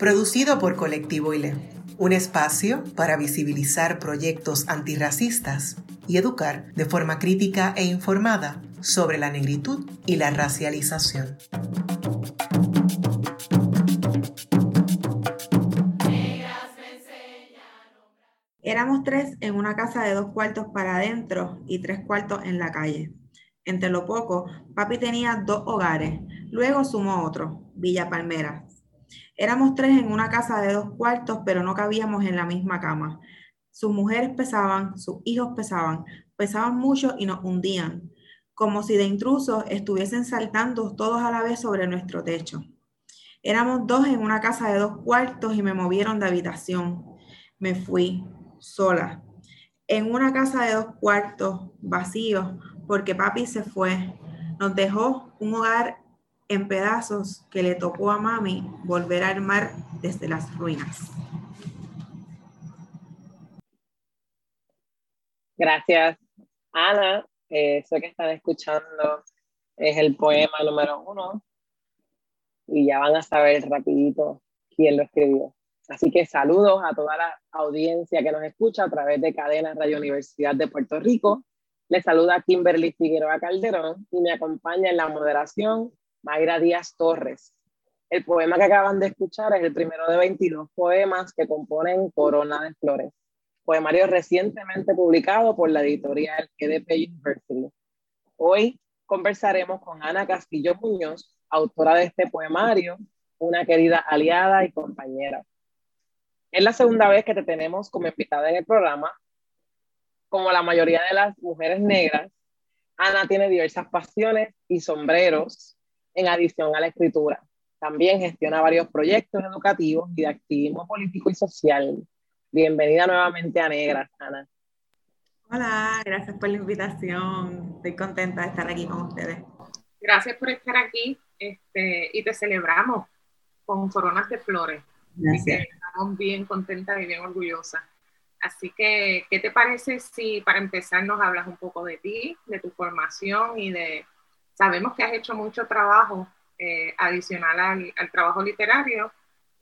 producido por Colectivo ILE, un espacio para visibilizar proyectos antirracistas y educar de forma crítica e informada sobre la negritud y la racialización. Éramos tres en una casa de dos cuartos para adentro y tres cuartos en la calle. Entre lo poco, papi tenía dos hogares, luego sumó otro, Villa Palmera, Éramos tres en una casa de dos cuartos, pero no cabíamos en la misma cama. Sus mujeres pesaban, sus hijos pesaban, pesaban mucho y nos hundían, como si de intrusos estuviesen saltando todos a la vez sobre nuestro techo. Éramos dos en una casa de dos cuartos y me movieron de habitación. Me fui sola. En una casa de dos cuartos vacíos, porque papi se fue. Nos dejó un hogar en pedazos que le tocó a mami volver a armar desde las ruinas. Gracias, Ana. eso que están escuchando es el poema número uno y ya van a saber rapidito quién lo escribió. Así que saludos a toda la audiencia que nos escucha a través de Cadena Radio Universidad de Puerto Rico. Les saluda Kimberly Figueroa Calderón y me acompaña en la moderación Mayra Díaz Torres. El poema que acaban de escuchar es el primero de 22 poemas que componen Corona de Flores, poemario recientemente publicado por la editorial EDP University. Hoy conversaremos con Ana Castillo Muñoz, autora de este poemario, una querida aliada y compañera. Es la segunda vez que te tenemos como invitada en el programa. Como la mayoría de las mujeres negras, Ana tiene diversas pasiones y sombreros en adición a la escritura. También gestiona varios proyectos educativos y de activismo político y social. Bienvenida nuevamente a Negra, Ana. Hola, gracias por la invitación. Estoy contenta de estar aquí con ustedes. Gracias por estar aquí este, y te celebramos con coronas de flores. Gracias. estamos bien contentas y bien orgullosas. Así que, ¿qué te parece si para empezar nos hablas un poco de ti, de tu formación y de Sabemos que has hecho mucho trabajo eh, adicional al, trabajo literario,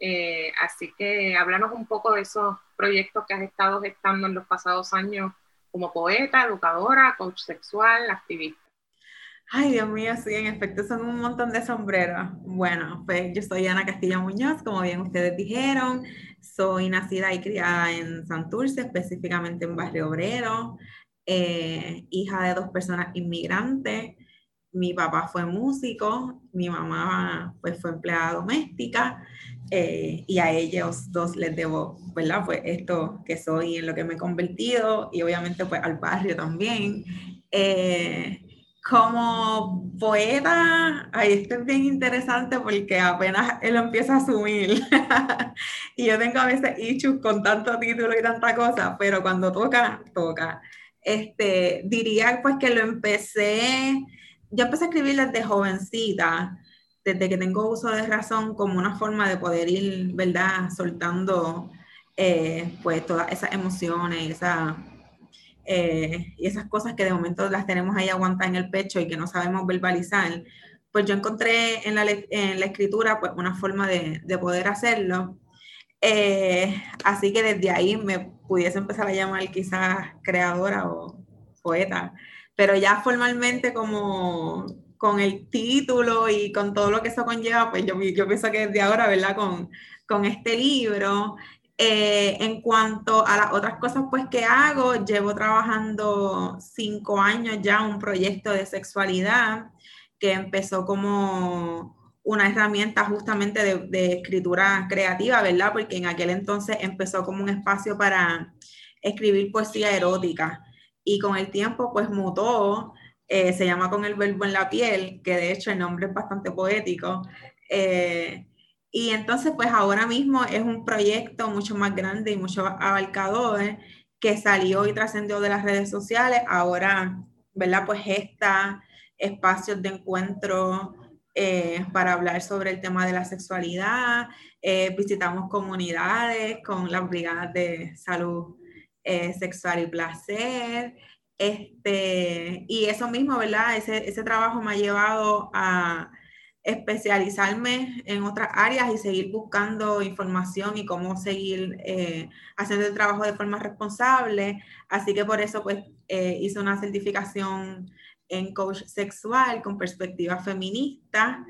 eh, así que háblanos un poco de esos proyectos que has estado gestando en los pasados años como poeta, educadora, coach sexual, activista. Ay, Dios mío, sí, en efecto son un montón de sombreros. Bueno, pues yo soy Ana Castillo Muñoz, como bien ustedes dijeron. Soy nacida y criada en Santurce, específicamente en Barrio Obrero, eh, hija de dos personas inmigrantes mi papá fue músico, mi mamá pues fue empleada doméstica eh, y a ellos dos les debo, ¿verdad? Pues esto que soy en lo que me he convertido y obviamente pues al barrio también. Eh, como poeta, ahí esto es bien interesante porque apenas él empieza a asumir. y yo tengo a veces issues con tanto título y tanta cosa, pero cuando toca, toca. Este, diría pues que lo empecé yo empecé a escribir desde jovencita, desde que tengo uso de razón, como una forma de poder ir, ¿verdad?, soltando eh, pues todas esas emociones, esa, eh, y esas cosas que de momento las tenemos ahí aguantadas en el pecho y que no sabemos verbalizar. Pues yo encontré en la, en la escritura pues una forma de, de poder hacerlo. Eh, así que desde ahí me pudiese empezar a llamar quizás creadora o poeta pero ya formalmente como con el título y con todo lo que eso conlleva, pues yo, yo pienso que desde ahora, ¿verdad? Con, con este libro. Eh, en cuanto a las otras cosas pues que hago, llevo trabajando cinco años ya un proyecto de sexualidad que empezó como una herramienta justamente de, de, escritura creativa, ¿verdad? Porque en aquel entonces empezó como un espacio para escribir poesía erótica y con el tiempo pues mutó, eh, se llama con el verbo en la piel, que de hecho el nombre es bastante poético, eh, Y entonces, pues ahora mismo es un proyecto mucho más grande y mucho abarcador que salió y trascendió de las redes sociales. Ahora, ¿verdad? Pues está espacios de encuentro eh, para hablar sobre el tema de la sexualidad. Eh, visitamos comunidades con las brigadas de salud eh, sexual y placer. Este, y eso mismo, ¿verdad? Ese, ese trabajo me ha llevado a especializarme en otras áreas y seguir buscando información y cómo seguir eh, haciendo el trabajo de forma responsable. Así que por eso pues eh, hice una certificación en coach sexual con perspectiva feminista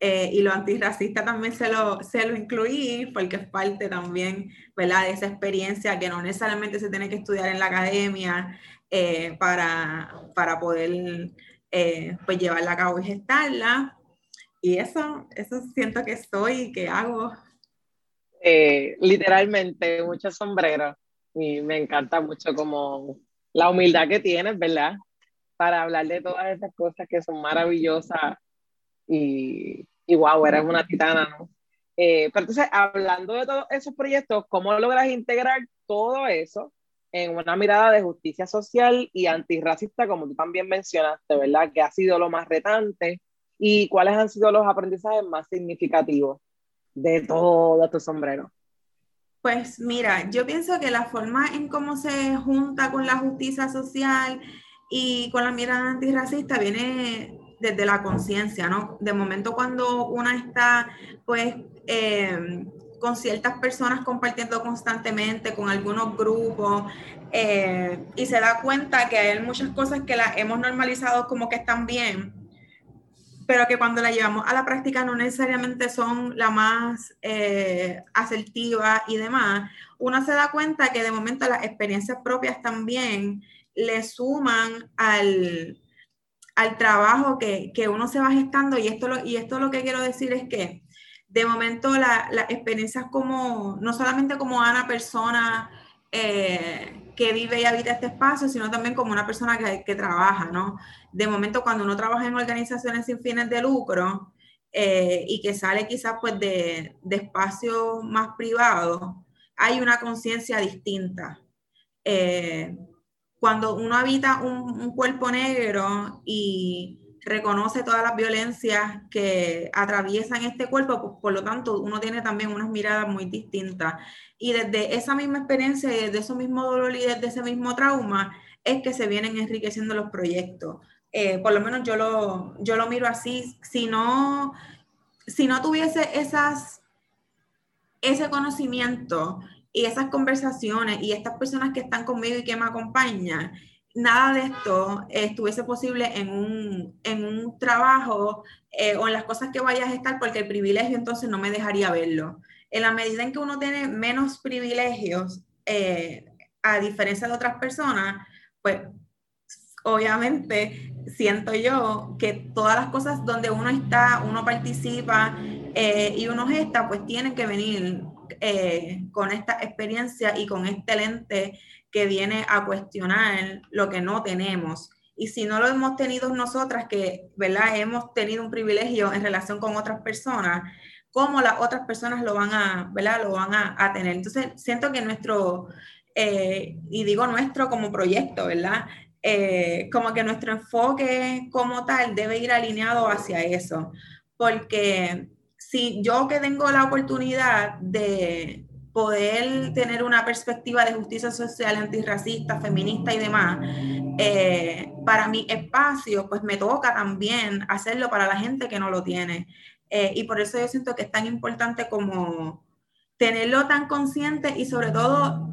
eh, y lo antirracista también se lo, se lo incluí porque es parte también ¿verdad? de esa experiencia que no necesariamente se tiene que estudiar en la academia para, para poder pues llevarla a cabo y gestarla y eso, eso siento que estoy y que hago. Eh, literalmente, mucho sombrero. Y me encanta mucho como la humildad que tienes, ¿verdad? Para hablar de todas esas cosas que son maravillosas. Y, y wow, eres una titana, ¿no? Eh, pero entonces, hablando de todos esos proyectos, ¿cómo logras integrar todo eso en una mirada de justicia social y antirracista, como tú también mencionaste, ¿verdad? Que ha sido lo más retante ¿Y cuáles han sido los aprendizajes más significativos de todo tu sombrero? Pues mira, yo pienso que la forma en cómo se junta con la justicia social y con la mirada antirracista viene desde la conciencia, ¿no? De momento cuando una está, pues, eh, con ciertas personas compartiendo constantemente, con algunos grupos, eh, y se da cuenta que hay muchas cosas que las hemos normalizado como que están bien, pero que cuando la llevamos a la práctica no necesariamente son la más eh, y demás, uno se da cuenta que de momento las experiencias propias también le suman al, al trabajo que, que, uno se va gestando y esto, lo, y esto lo que quiero decir es que de momento las la experiencias como, no solamente como Ana persona, eh, que vive y habita este espacio, sino también como una persona que, que, trabaja, ¿no? De momento, cuando uno trabaja en organizaciones sin fines de lucro eh, y que sale quizás pues de, de espacios más privados, hay una conciencia distinta. Eh, cuando uno habita un, cuerpo negro y reconoce todas las violencias que atraviesan este cuerpo, pues, por lo tanto uno tiene también unas miradas muy distintas. Y desde esa misma experiencia desde ese mismo dolor y desde ese mismo trauma es que se vienen enriqueciendo los proyectos. Eh, por lo menos yo lo, yo lo miro así. Si no, si no tuviese esas, ese conocimiento y esas conversaciones y estas personas que están conmigo y que me acompañan, nada de esto estuviese posible en un, en un trabajo eh, o en las cosas que vayas a estar, porque el privilegio entonces no me dejaría verlo. En la medida en que uno tiene menos privilegios, eh, a diferencia de otras personas, pues obviamente siento yo que todas las cosas donde uno está, uno participa eh, y uno gesta, pues tienen que venir con esta experiencia y con este lente que viene a cuestionar lo que no tenemos. Y si no lo hemos tenido nosotras, que ¿verdad? hemos tenido un privilegio en relación con otras personas, ¿cómo las otras personas lo van a, ¿verdad? Lo van a, tener? Entonces, siento que nuestro, eh, y digo nuestro como proyecto, ¿verdad? Eh, como que nuestro enfoque como tal debe ir alineado hacia eso. Porque si yo que tengo la oportunidad de, poder tener una perspectiva de justicia social, antirracista, feminista y demás, eh, para mi espacio, pues me toca también hacerlo para la gente que no lo tiene. Eh, y por eso yo siento que es tan importante como tenerlo tan consciente y sobre todo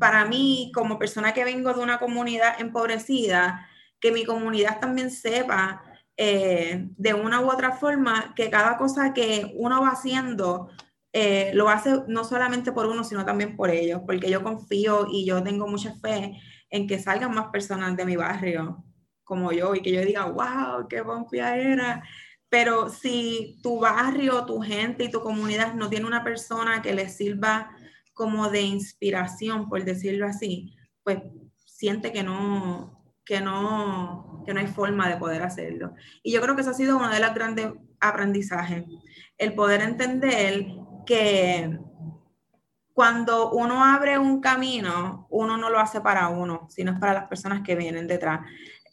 para mí, como persona que vengo de una comunidad empobrecida, que mi comunidad también sepa eh, de una u otra forma que cada cosa que uno va haciendo eh, lo hace no solamente por uno, sino también por ellos, porque yo confío y yo tengo mucha fe en que salgan más personas de mi barrio como yo y que yo diga, wow, qué era. Pero si tu barrio, tu gente y tu comunidad no tiene una persona que les sirva como de inspiración, por decirlo así, pues siente que no, que no, que no hay forma de poder hacerlo. Y yo creo que eso ha sido uno de los grandes aprendizajes, el poder entender que cuando uno abre un camino, uno no lo hace para uno, sino es para las personas que vienen detrás.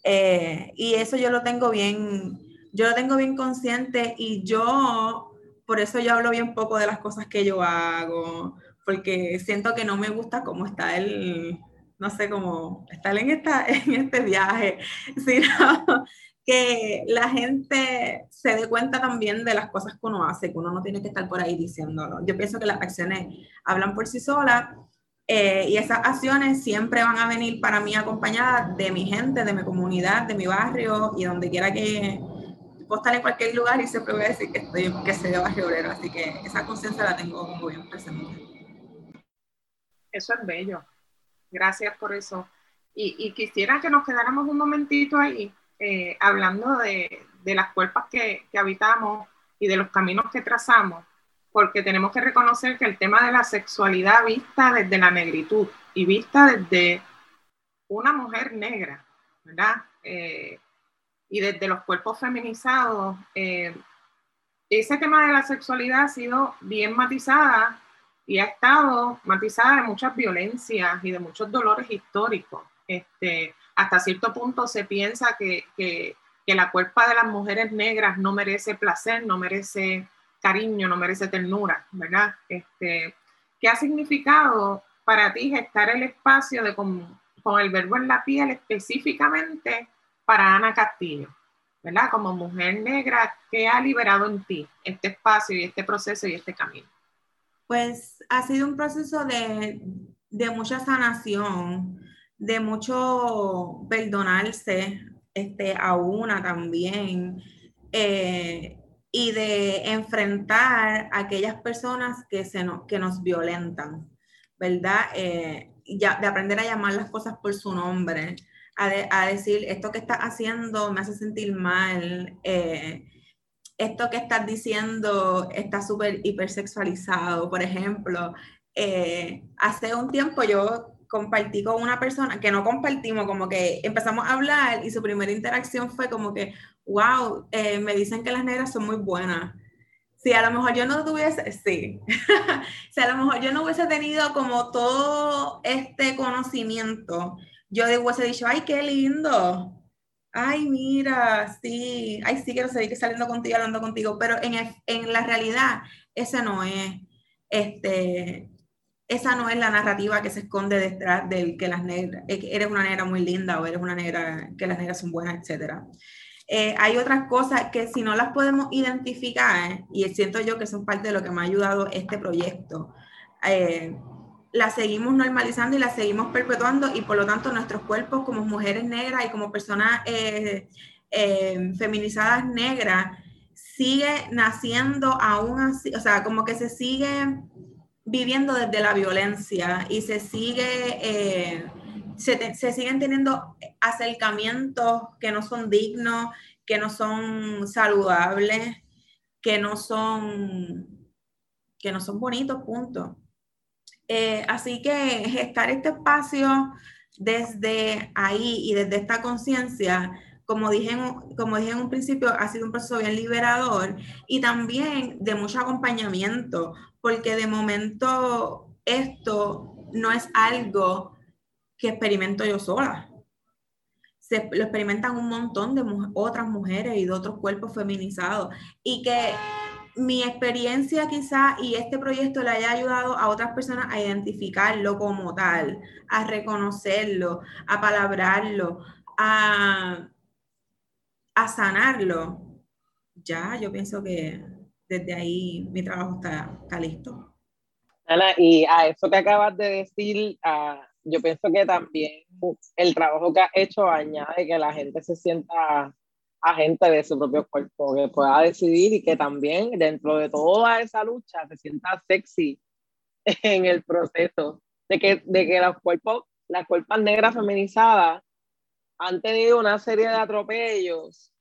Eh, y eso yo lo tengo bien, yo lo tengo bien consciente y yo, por eso yo hablo bien poco de las cosas que yo hago, porque siento que no me gusta cómo está el, no sé, cómo estar en, esta, en este viaje, sino que la gente se dé cuenta también de las cosas que uno hace, que uno no tiene que estar por ahí diciéndolo. Yo pienso que las acciones hablan por sí solas eh, y esas acciones siempre van a venir para mí acompañadas de mi gente, de mi comunidad, de mi barrio y donde quiera que puedo estar en cualquier lugar y siempre voy a decir que estoy, que soy de barrio obrero, así que esa conciencia la tengo muy bien presente. Eso es bello. Gracias por eso. Y, quisiera que nos quedáramos un momentito ahí eh, hablando de, las cuerpas que, que habitamos y de los caminos que trazamos porque tenemos que reconocer que el tema de la sexualidad vista desde la negritud y vista desde una mujer negra, ¿verdad? Eh, y desde los cuerpos feminizados, eh, ese tema de la sexualidad ha sido bien matizada y ha estado matizada de muchas violencias y de muchos dolores históricos. Este, hasta cierto punto se piensa que, que, la cuerpa de las mujeres negras no merece placer, no merece cariño, no merece ternura, ¿verdad? Este, ¿Qué ha significado para ti gestar el espacio de con, con el verbo en la piel específicamente para Ana Castillo? ¿verdad? Como mujer negra, ¿qué ha liberado en ti este espacio y este proceso y este camino? Pues ha sido un proceso de, de mucha sanación, de mucho perdonarse este, a una también. Eh, y de enfrentar a aquellas personas que, se nos, que nos violentan, ¿verdad? Eh, ya, de aprender a llamar las cosas por su nombre, a, a decir, esto que estás haciendo me hace sentir mal, eh, esto que estás diciendo está súper hipersexualizado, por ejemplo. Eh, hace un tiempo yo compartí con una persona que no compartimos, como que empezamos a hablar y su primera interacción fue como que, wow, eh, me dicen que las negras son muy buenas. Si a lo mejor yo no tuviese, sí, si a lo mejor yo no hubiese tenido como todo este conocimiento, yo hubiese dicho, ay, qué lindo, ay, mira, sí, ay, sí, quiero seguir saliendo contigo, hablando contigo, pero en, en la realidad, ese no es, este, esa no es la narrativa que se esconde detrás del que las negras, eres una negra muy linda o eres una negra, que las negras son buenas, etcétera. Eh, hay otras cosas que si no las podemos identificar, y siento yo que son parte de lo que me ha ayudado este proyecto, eh, las seguimos normalizando y las seguimos perpetuando y por lo tanto nuestros cuerpos como mujeres negras y como personas eh, feminizadas negras sigue naciendo aún así, o sea, como que se sigue viviendo desde la violencia y se sigue se, siguen teniendo acercamientos que no son dignos, que no son saludables, que no son, que no son bonitos, punto. Eh, así que gestar este espacio desde ahí y desde esta conciencia, como dije, como dije un principio, ha sido un proceso bien liberador y también de mucho acompañamiento, porque de momento esto no es algo que experimento yo sola. Se, lo experimentan un montón de otras mujeres y de otros cuerpos feminizados. Y que mi experiencia quizá y este proyecto le haya ayudado a otras personas a identificarlo como tal, a reconocerlo, a palabrarlo, a, a sanarlo. Ya, yo pienso que desde ahí mi trabajo está, listo. Ana, y a eso que acabas de decir, a, yo pienso que también el trabajo que ha hecho añade que la gente se sienta agente de su propio cuerpo, que pueda decidir y que también dentro de toda esa lucha se sienta sexy en el proceso, de que, de que los cuerpos, las cuerpas negras feminizadas han tenido una serie de atropellos,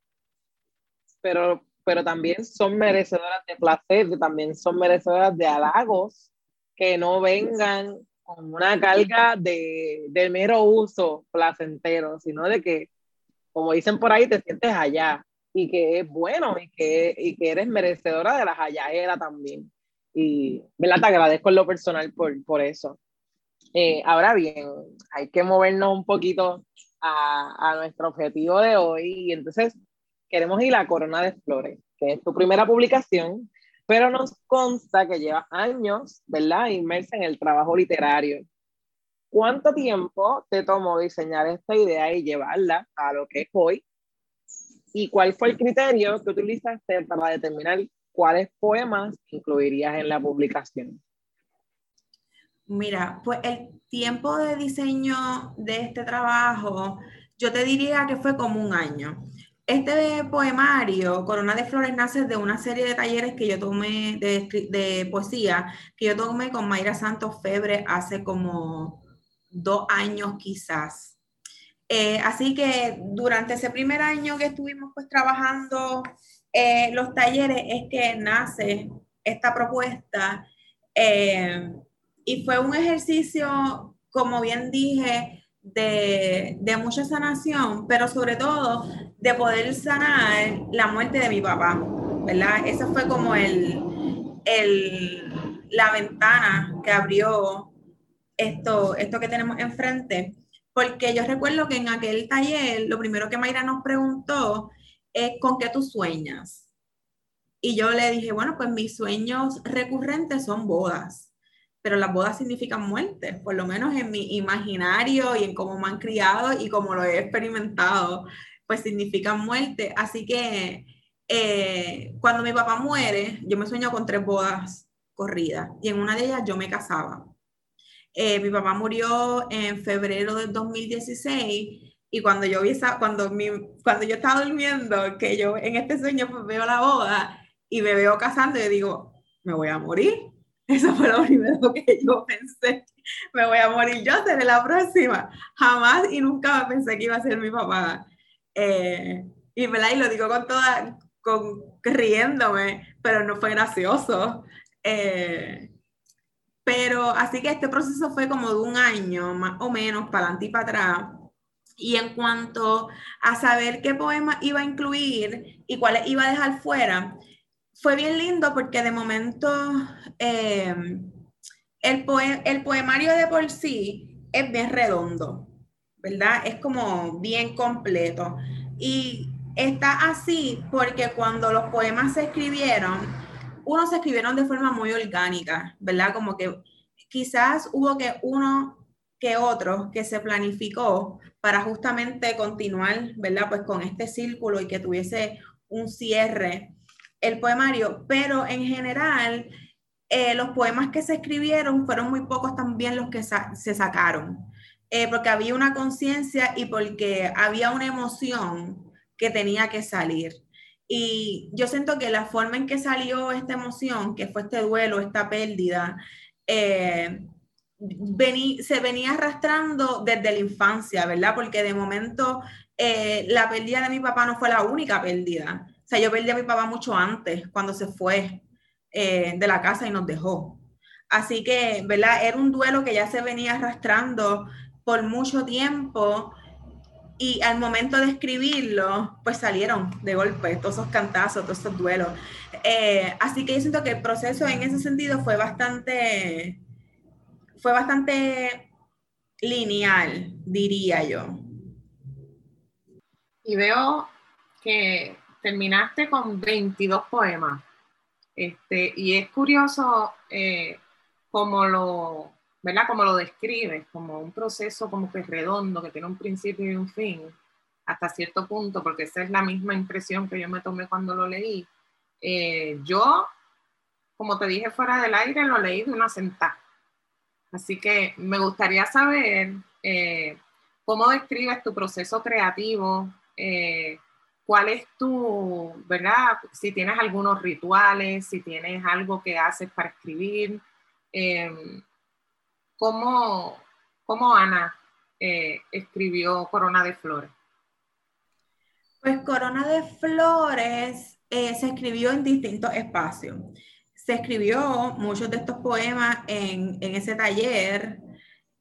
pero, pero también son merecedoras de placer, también son merecedoras de halagos que no vengan con una carga de, de mero uso placentero, sino de que, como dicen por ahí, te sientes allá y que es bueno y que, y que eres merecedora de las halladeras también. Y ¿verdad? te agradezco en lo personal por, por eso. Eh, ahora bien, hay que movernos un poquito a, a, nuestro objetivo de hoy y entonces queremos ir a Corona de Flores, que es tu primera publicación, pero nos consta que lleva años, ¿verdad?, inmersa en el trabajo literario. ¿Cuánto tiempo te tomó diseñar esta idea y llevarla a lo que es hoy? ¿Y cuál fue el criterio que utilizaste para determinar cuáles poemas incluirías en la publicación? Mira, pues el tiempo de diseño de este trabajo, yo te diría que fue como un año. Este poemario, Corona de Flores, nace de una serie de talleres que yo tomé de, poesía, que yo tomé con Mayra Santos Febre hace como dos años quizás. Eh, así que durante ese primer año que estuvimos pues trabajando eh, los talleres es que nace esta propuesta eh, y fue un ejercicio, como bien dije, de, de, mucha sanación, pero sobre todo de poder sanar la muerte de mi papá, ¿verdad? Esa fue como el, el, la ventana que abrió esto, esto que tenemos enfrente, porque yo recuerdo que en aquel taller lo primero que Mayra nos preguntó es ¿con qué tú sueñas? Y yo le dije, bueno, pues mis sueños recurrentes son bodas pero las bodas significan muerte, por lo menos en mi imaginario y en cómo me han criado y cómo lo he experimentado, pues significan muerte. Así que eh, cuando mi papá muere, yo me sueño con tres bodas corridas y en una de ellas yo me casaba. Eh, mi papá murió en febrero del 2016 y cuando yo vi esa, cuando, mi, cuando yo estaba durmiendo, que yo en este sueño pues veo la boda y me veo casando, y digo, me voy a morir eso fue lo primero que yo pensé. Me voy a morir yo, seré la próxima. Jamás y nunca pensé que iba a ser mi papá. Eh, y, y lo digo con toda, con, riéndome, pero no fue gracioso. Eh, pero así que este proceso fue como de un año, más o menos, para adelante y para atrás. Y en cuanto a saber qué poema iba a incluir y cuáles iba a dejar fuera, fue bien lindo porque de momento eh, el, el poemario de por sí es bien redondo, ¿verdad? Es como bien completo. Y está así porque cuando los poemas se escribieron, unos se escribieron de forma muy orgánica, ¿verdad? Como que quizás hubo que uno que otro que se planificó para justamente continuar, ¿verdad? Pues con este círculo y que tuviese un cierre el poemario, pero en general eh, los poemas que se escribieron fueron muy pocos también los que se sacaron, eh, porque había una conciencia y porque había una emoción que tenía que salir. Y yo siento que la forma en que salió esta emoción, que fue este duelo, esta pérdida, eh, se venía arrastrando desde la infancia, ¿verdad? Porque de momento la pérdida de mi papá no fue la única pérdida. O sea, yo perdí a mi papá mucho antes, cuando se fue eh, de la casa y nos dejó. Así que, ¿verdad? Era un duelo que ya se venía arrastrando por mucho tiempo y al momento de escribirlo, pues salieron de golpe todos esos cantazos, todos esos duelos. Eh, así que yo siento que el proceso en ese sentido fue bastante, fue bastante lineal, diría yo. Y veo que terminaste con 22 poemas. Este, y es curioso eh, cómo lo, ¿verdad? Como lo describes, como un proceso como que redondo, que tiene un principio y un fin, hasta cierto punto, porque esa es la misma impresión que yo me tomé cuando lo leí. Eh, yo, como te dije fuera del aire, lo leí de una sentada. Así que me gustaría saber eh, cómo describes tu proceso creativo, eh, ¿Cuál es tu, verdad? Si tienes algunos rituales, si tienes algo que haces para escribir. ¿Cómo, ¿cómo, Ana eh, escribió Corona de Flores? Pues Corona de Flores eh, se escribió en distintos espacios. Se escribió muchos de estos poemas en, en ese taller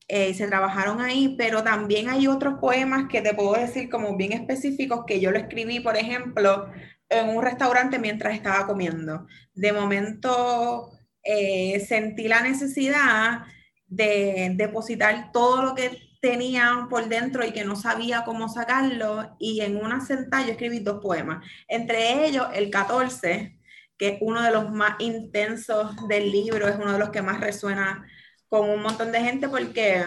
eh, se trabajaron ahí, pero también hay otros poemas que te puedo decir como bien específicos que yo lo escribí, por ejemplo, en un restaurante mientras estaba comiendo. De momento eh, sentí la necesidad de depositar todo lo que tenía por dentro y que no sabía cómo sacarlo y en una sentada yo escribí dos poemas, entre ellos el 14, que es uno de los más intensos del libro, es uno de los que más resuena con un montón de gente porque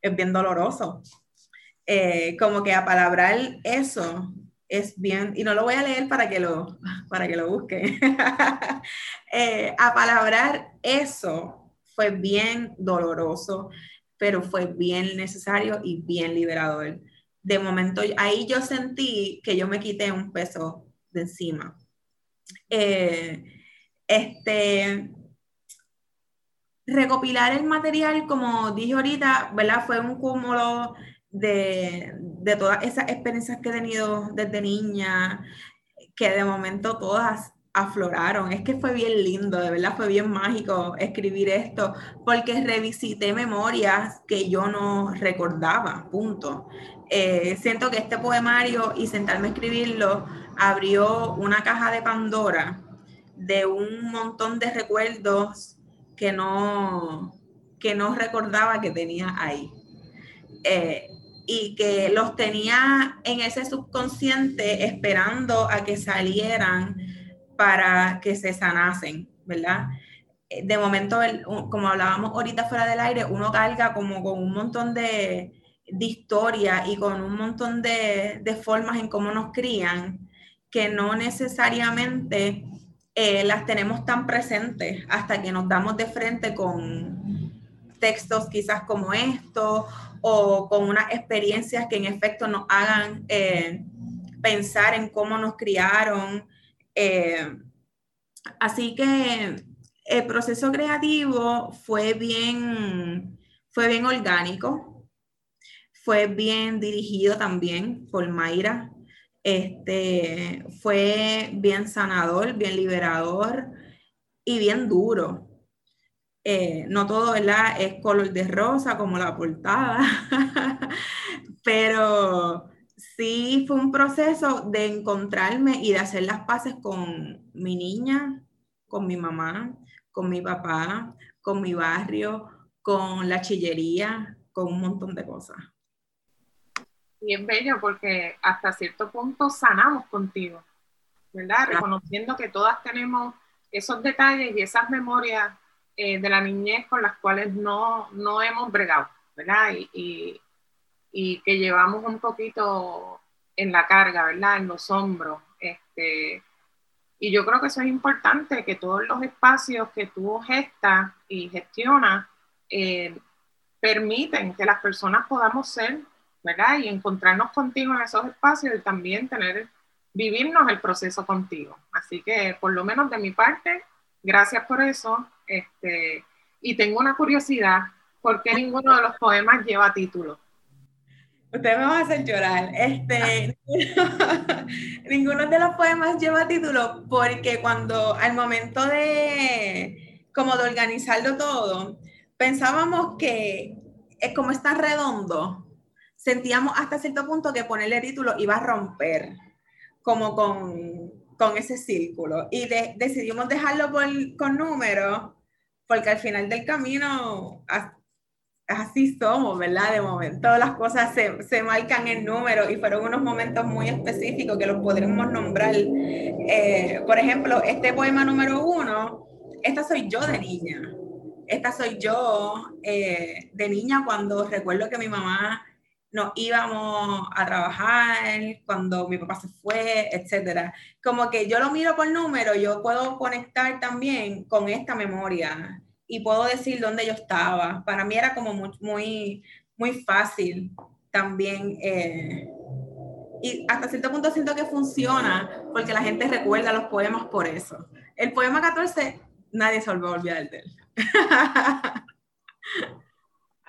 es bien doloroso. Eh, como que apalabrar eso es bien, y no lo voy a leer para que lo, para que lo busque. eh, apalabrar eso fue bien doloroso, pero fue bien necesario y bien liberador. De momento, ahí yo sentí que yo me quité un peso de encima. Eh, este, recopilar el material, como dije ahorita, ¿verdad? Fue un cúmulo de, de todas esas experiencias que he tenido desde niña, que de momento todas afloraron. Es que fue bien lindo, de verdad fue bien mágico escribir esto, porque revisité memorias que yo no recordaba, punto. Eh, siento que este poemario y sentarme a escribirlo abrió una caja de Pandora de un montón de recuerdos que no, que no recordaba que tenía ahí. Eh, y que los tenía en ese subconsciente esperando a que salieran para que se sanasen, ¿verdad? Eh, de momento, como hablábamos ahorita fuera del aire, uno carga como con un montón de, de historia y con un montón de, de, formas en cómo nos crían que no necesariamente eh, las tenemos tan presentes hasta que nos damos de frente con textos quizás como estos o con unas experiencias que en efecto nos hagan eh, pensar en cómo nos criaron. Eh, así que el proceso creativo fue bien, fue bien orgánico, fue bien dirigido también por Mayra, este, fue bien sanador, bien liberador y bien duro. Eh, no todo ¿verdad? es color de rosa como la portada, pero sí fue un proceso de encontrarme y de hacer las paces con mi niña, con mi mamá, con mi papá, con mi barrio, con la chillería, con un montón de cosas. Bien bello porque hasta cierto punto sanamos contigo, ¿verdad? Reconociendo que todas tenemos esos detalles y esas memorias eh, de la niñez con las cuales no, no hemos bregado, ¿verdad? Y, y, que llevamos un poquito en la carga, ¿verdad? En los hombros. Este, y yo creo que eso es importante, que todos los espacios que tú gestas y gestionas eh, permiten que las personas podamos ser, ¿verdad? Y encontrarnos contigo en esos espacios y también tener, vivirnos el proceso contigo. Así que por lo menos de mi parte, gracias por eso. Este, y tengo una curiosidad, ¿por qué ninguno de los poemas lleva título? Ustedes me van a hacer llorar. Este, ninguno de los poemas lleva título porque cuando al momento de como de organizarlo todo, pensábamos que es como está redondo, sentíamos hasta cierto punto que ponerle título iba a romper como con, con ese círculo y decidimos dejarlo con números porque al final del camino así somos, ¿verdad? De momento las cosas se, se marcan en números y fueron unos momentos muy específicos que los podremos nombrar. Eh, por ejemplo, este poema número uno, esta soy yo de niña. Esta soy yo eh, de niña cuando recuerdo que mi mamá nos íbamos a trabajar, cuando mi papá se fue, etcétera. Como que yo lo miro por número, yo puedo conectar también con esta memoria y puedo decir dónde yo estaba. Para mí era como muy, muy, muy fácil también. Eh, y hasta cierto punto siento que funciona porque la gente recuerda los poemas por eso. El poema 14, nadie se volvió a olvidar de él.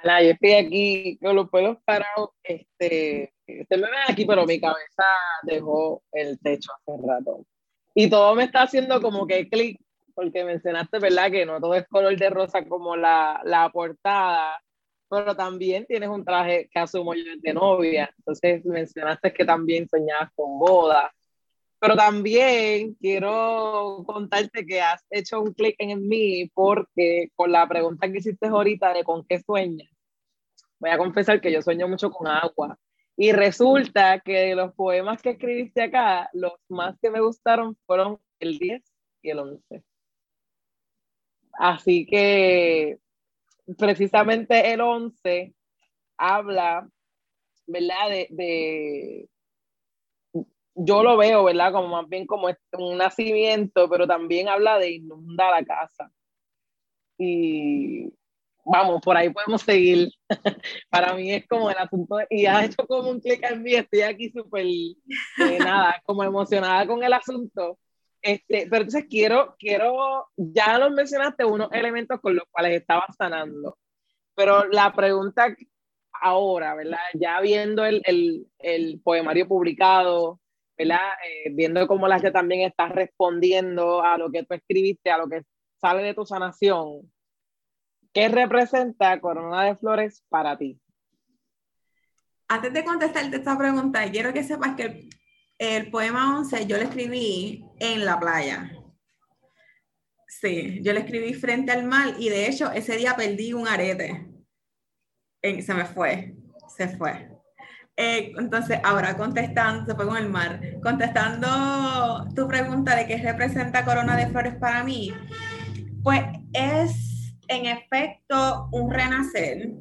Hola, yo estoy aquí con los pelos parados. Este, usted me ve aquí, pero mi cabeza dejó el techo hace rato. Y todo me está haciendo como que clic, porque mencionaste, ¿verdad? Que no todo es color de rosa como la, la portada. pero también tienes un traje que asumo yo de novia. Entonces mencionaste que también soñabas con boda. Pero también quiero contarte que has hecho un clic en mí porque con la pregunta que hiciste ahorita de con qué sueñas, voy a confesar que yo sueño mucho con agua. Y resulta que los poemas que escribiste acá, los más que me gustaron fueron el 10 y el 11. Así que precisamente el 11 habla, ¿verdad? De, yo lo veo, ¿verdad? Como más bien como un nacimiento, pero también habla de inundar la casa. Y vamos, por ahí podemos seguir. Para mí es como el asunto, y ha hecho como un clic en mí, estoy aquí súper, nada, como emocionada con el asunto. Este, pero entonces quiero, quiero, ya nos mencionaste unos elementos con los cuales estabas sanando, pero la pregunta ahora, ¿verdad? Ya viendo el, el, el poemario publicado, ¿verdad? Eh, viendo cómo la gente también está respondiendo a lo que tú escribiste, a lo que sale de tu sanación, ¿qué representa Corona de Flores para ti? Antes de contestarte esta pregunta, quiero que sepas que el poema 11 yo lo escribí en la playa. Sí, yo lo escribí frente al mar y de hecho ese día perdí un arete. se me fue, se fue. Eh, entonces, ahora contestando, se fue con el mar, contestando tu pregunta de qué representa Corona de Flores para mí, pues es en efecto un renacer,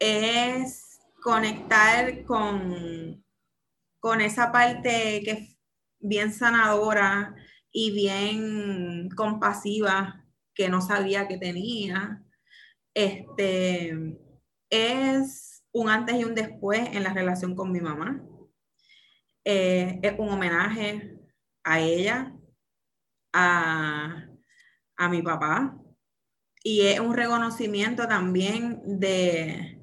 es conectar con con esa parte que es bien sanadora y bien compasiva que no sabía que tenía. Este, es un antes y un después en la relación con mi mamá. Eh, es un homenaje a ella, a, a mi papá, y es un reconocimiento también de,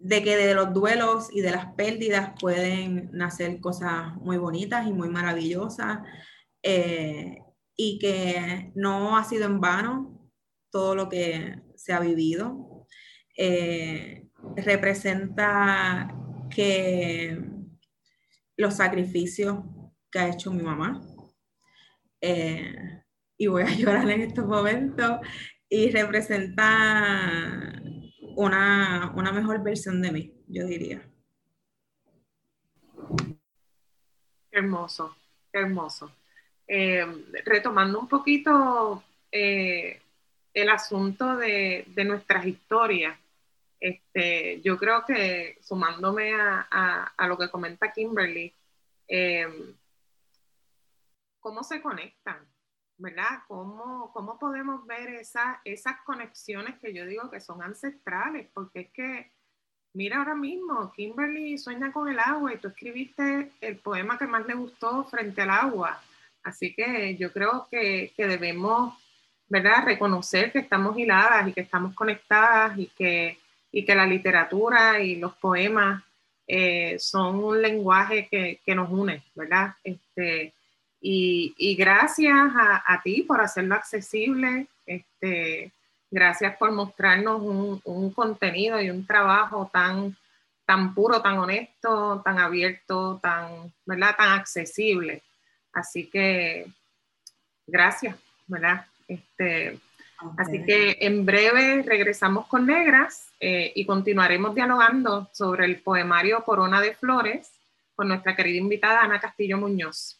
de que de los duelos y de las pérdidas pueden nacer cosas muy bonitas y muy maravillosas eh, y que no ha sido en vano todo lo que se ha vivido. Eh, representa que los sacrificios que ha hecho mi mamá, eh, y voy a llorar en estos momentos, y representa una, mejor versión de mí, yo diría. Hermoso, hermoso. Eh, retomando un poquito eh, el asunto de, nuestras historias, este, yo creo que sumándome a, lo que comenta Kimberly, eh, ¿cómo se conectan? ¿Verdad? ¿Cómo, cómo podemos ver esa, esas conexiones que yo digo que son ancestrales? Porque es que, mira ahora mismo, Kimberly sueña con el agua y tú escribiste el poema que más le gustó frente al agua. Así que yo creo que, que debemos, ¿verdad? Reconocer que estamos hiladas y que estamos conectadas y que, y que la literatura y los poemas eh, son un lenguaje que, que, nos une, ¿verdad? Este, y, gracias a, ti por hacerlo accesible. Este, gracias por mostrarnos un, contenido y un trabajo tan, tan puro, tan honesto, tan abierto, tan, ¿verdad? tan accesible. Así que gracias, ¿verdad? Este, Así que en breve regresamos con Negras eh, y continuaremos dialogando sobre el poemario Corona de Flores con nuestra querida invitada Ana Castillo Muñoz.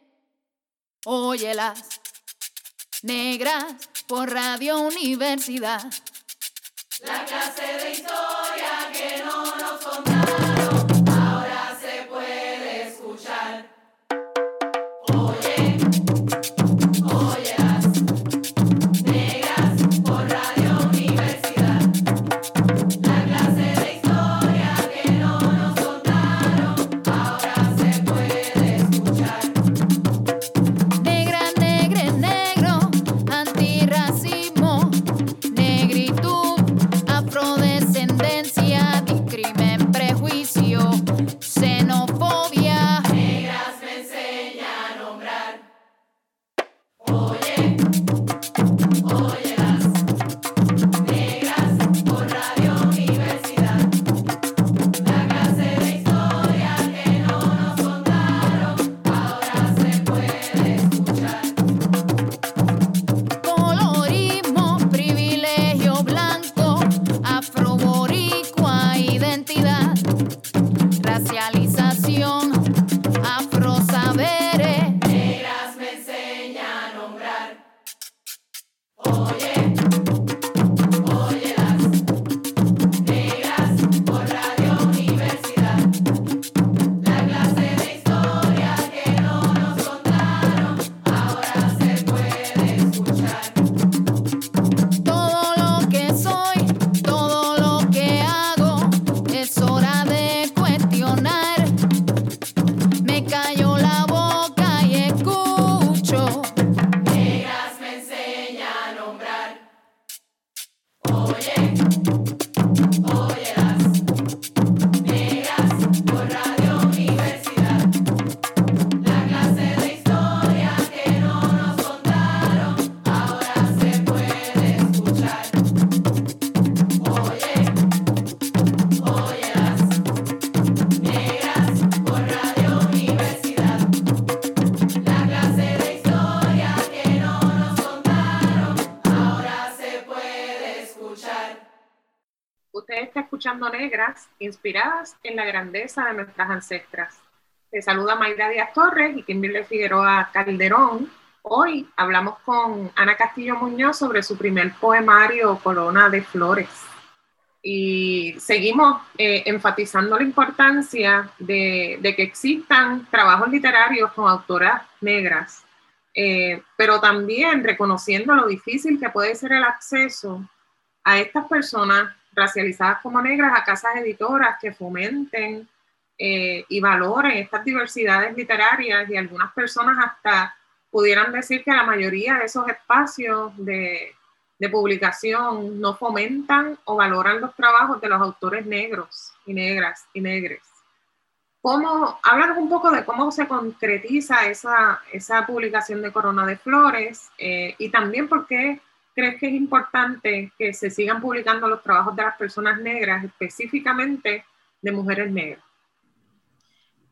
Óyelas, negras por Radio Universidad. La clase de historia que no nos contaron, ahora se puede escuchar. Oye, negras inspiradas en la grandeza de nuestras ancestras. Te saluda Mayra Díaz Torres y Kimberly Figueroa Calderón. Hoy hablamos con Ana Castillo Muñoz sobre su primer poemario Corona de Flores. Y seguimos eh, enfatizando la importancia de, que existan trabajos literarios con autoras negras, eh, pero también reconociendo lo difícil que puede ser el acceso a estas personas racializadas como negras a casas editoras que fomenten eh, y valoren estas diversidades literarias y algunas personas hasta pudieran decir que la mayoría de esos espacios de, de publicación no fomentan o valoran los trabajos de los autores negros y negras y negres. ¿Cómo, hablar un poco de cómo se concretiza esa, esa publicación de Corona de Flores eh, y también por qué crees que es importante que se sigan publicando los trabajos de las personas negras, específicamente de mujeres negras?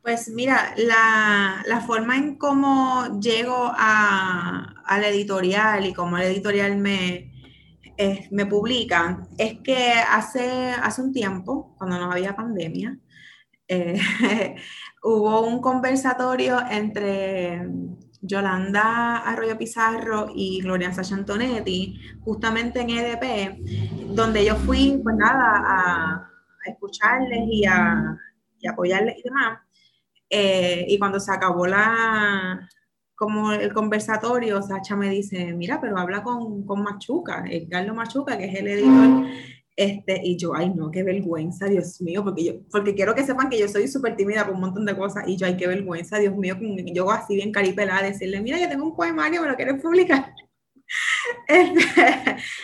Pues mira, la, la forma en cómo llego a, la editorial y cómo la editorial me, me publica es que hace, hace un tiempo, cuando no había pandemia, eh, hubo un conversatorio entre Yolanda Arroyo Pizarro y Gloria Sasha Antonetti, justamente en EDP, donde yo fui, pues nada, a, escucharles y a, apoyarles y demás. Eh, y cuando se acabó la, como el conversatorio, Sacha me dice, mira, pero habla con, con Machuca, el Carlos Machuca, que es el editor este, y yo, ay, no, qué vergüenza, Dios mío, porque yo, porque quiero que sepan que yo soy súper tímida con un montón de cosas, y yo, ay, qué vergüenza, Dios mío, yo así bien caripelada, decirle, mira, yo tengo un poemario, ¿me lo quieres publicar? Este,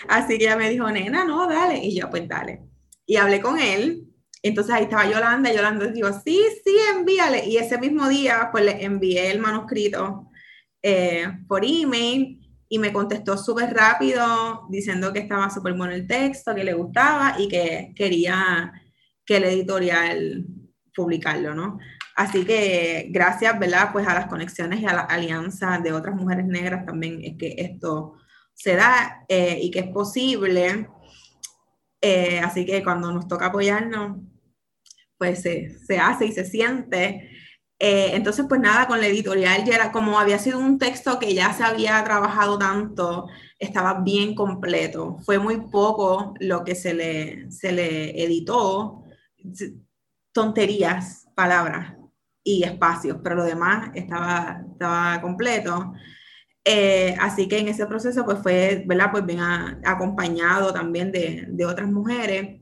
así que ella me dijo, nena, no, dale, y yo, pues dale. Y hablé con él, entonces ahí estaba Yolanda, y Yolanda dijo, sí, sí, envíale, y ese mismo día, pues le envié el manuscrito eh, por email, y me contestó súper rápido diciendo que estaba súper bueno el texto, que le gustaba y que quería que el editorial publicarlo, ¿no? Así que gracias, ¿verdad? Pues a las conexiones y a la alianza de otras mujeres negras también es que esto se da eh, y que es posible. Eh, así que cuando nos toca apoyarnos, pues se, se hace y se siente. Eh, entonces, pues nada, con la editorial ya era como había sido un texto que ya se había trabajado tanto, estaba bien completo. Fue muy poco lo que se le, se le editó, tonterías, palabras y espacios, pero lo demás estaba, estaba completo. Eh, así que en ese proceso, pues fue, ¿verdad? Pues bien acompañado también de, de otras mujeres.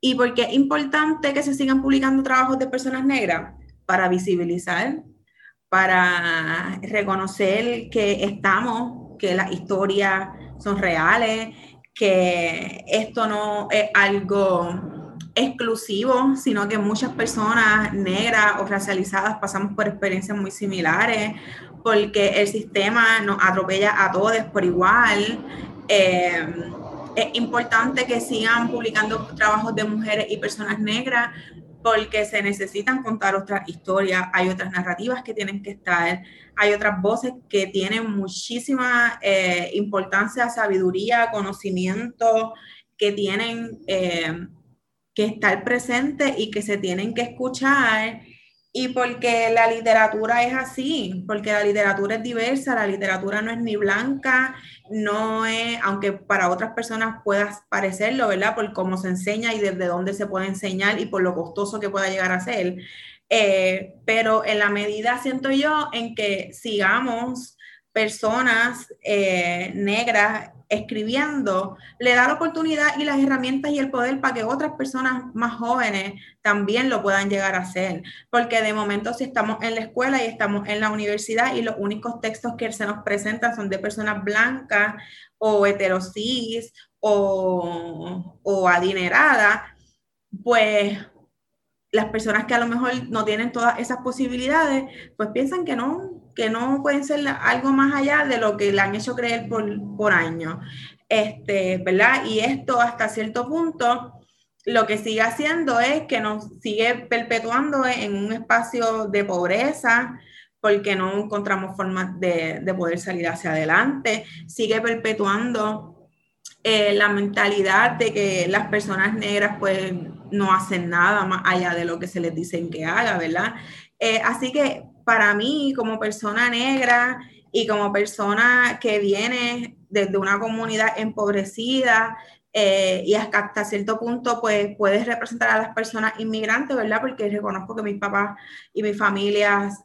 Y porque es importante que se sigan publicando trabajos de personas negras, para visibilizar, para reconocer que estamos, que las historias son reales, que esto no es algo exclusivo, sino que muchas personas negras o racializadas pasamos por experiencias muy similares, porque el sistema nos atropella a todos por igual. Eh, es importante que sigan publicando trabajos de mujeres y personas negras, porque se necesitan contar otras historias, hay otras narrativas que tienen que estar, hay otras voces que tienen muchísima eh, importancia, sabiduría, conocimiento, que tienen eh, que estar presentes y que se tienen que escuchar y porque la literatura es así, porque la literatura es diversa, la literatura no es ni blanca, no es, aunque para otras personas pueda parecerlo, ¿verdad? Por cómo se enseña y desde dónde se puede enseñar y por lo costoso que pueda llegar a ser. Eh, pero en la medida, siento yo, en que sigamos personas eh, negras escribiendo, le da la oportunidad y las herramientas y el poder para que otras personas más jóvenes también lo puedan llegar a hacer. Porque de momento si estamos en la escuela y estamos en la universidad y los únicos textos que se nos presentan son de personas blancas o heterosis o, o adinerada, pues las personas que a lo mejor no tienen todas esas posibilidades, pues piensan que no, que no pueden ser algo más allá de lo que le han hecho creer por, por años. Este, ¿verdad? Y esto hasta cierto punto lo que sigue haciendo es que nos sigue perpetuando en un espacio de pobreza, porque no encontramos formas de, de poder salir hacia adelante, sigue perpetuando eh, la mentalidad de que las personas negras pues no hacen nada más allá de lo que se les dicen que haga, ¿verdad? Eh, así que para mí como persona negra y como persona que viene desde una comunidad empobrecida, eh, y hasta cierto punto pues puedes representar a las personas inmigrantes, ¿verdad? Porque reconozco que mis papás y mis familias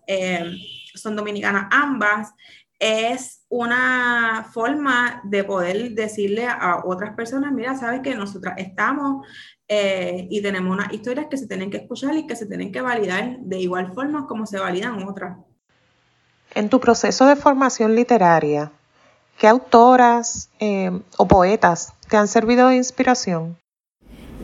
son dominicanas ambas, es una forma de poder decirle a otras personas, mira, sabes que nosotras estamos eh, y tenemos unas historias que se tienen que escuchar y que se tienen que validar de igual forma como se validan otras. En tu proceso de formación literaria, ¿qué autoras eh, o poetas te han servido de inspiración?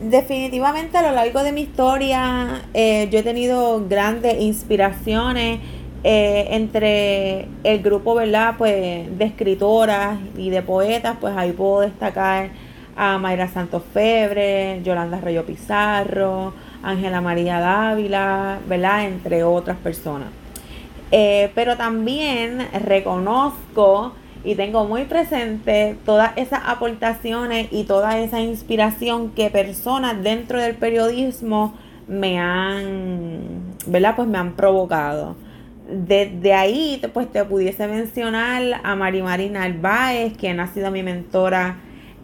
Definitivamente a lo largo de mi historia eh, yo he tenido grandes inspiraciones eh, entre el grupo, ¿verdad? Pues de escritoras y de poetas, pues ahí puedo destacar a Mayra Santos Febre, Yolanda Rayo Pizarro, Ángela María Dávila, ¿verdad? Entre otras personas. Eh, pero también reconozco y tengo muy presente todas esas aportaciones y toda esa inspiración que personas dentro del periodismo me han, ¿verdad? Pues me han provocado desde ahí pues te pudiese mencionar a Mari Marina Narváez, quien ha sido mi mentora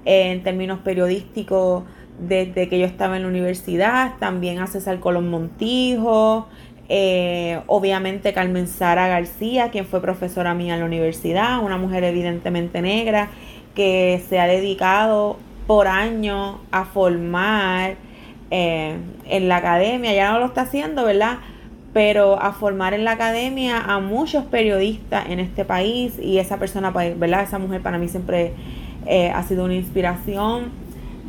en términos periodísticos desde que yo estaba en la universidad, también a César Colón Montijo, eh, obviamente Carmen Sara García, quien fue profesora mía en la universidad, una mujer evidentemente negra que se ha dedicado por años a formar eh, en la academia, ya no lo está haciendo, ¿verdad? pero a formar en la academia a muchos periodistas en este país y esa persona, pues, ¿verdad? Esa mujer para mí siempre eh, ha sido una inspiración.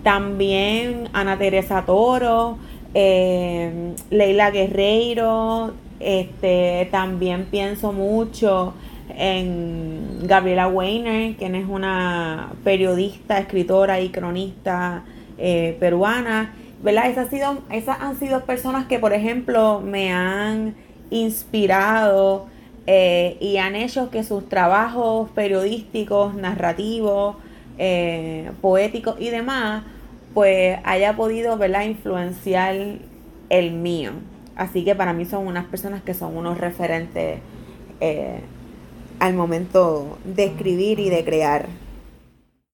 También Ana Teresa Toro, eh, Leila Guerreiro, este, también pienso mucho en Gabriela Weiner, quien es una periodista, escritora y cronista eh, peruana. ¿verdad? Esas, han sido personas que, por ejemplo, me han inspirado eh, y han hecho que sus trabajos periodísticos, narrativos, eh, poéticos y demás, pues haya podido, ¿verdad?, influenciar el mío. Así que para mí son unas personas que son unos referentes eh, al momento de escribir y de crear.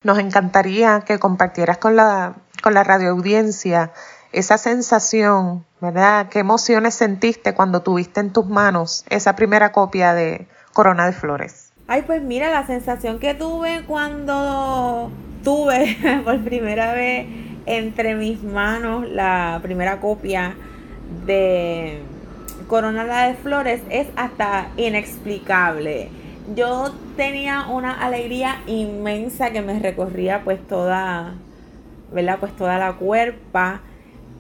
Nos encantaría que compartieras con la con la radioaudiencia esa sensación, ¿verdad? ¿Qué emociones sentiste cuando tuviste en tus manos esa primera copia de Corona de Flores? Ay, pues mira, la sensación que tuve cuando tuve por primera vez entre mis manos la primera copia de Corona de Flores es hasta inexplicable. Yo tenía una alegría inmensa que me recorría pues toda ¿verdad? Pues toda la cuerpa,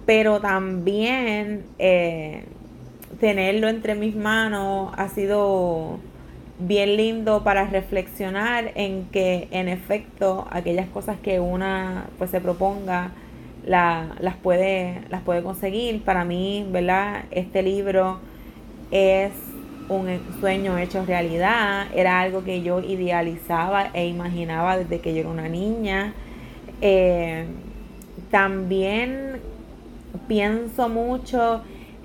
pero también eh, tenerlo entre mis manos ha sido bien lindo para reflexionar en que en efecto aquellas cosas que una pues se proponga las puede las puede conseguir. Para mí verdad este libro es un sueño hecho realidad. Era algo que yo idealizaba e imaginaba desde que yo era una niña. Eh, también pienso mucho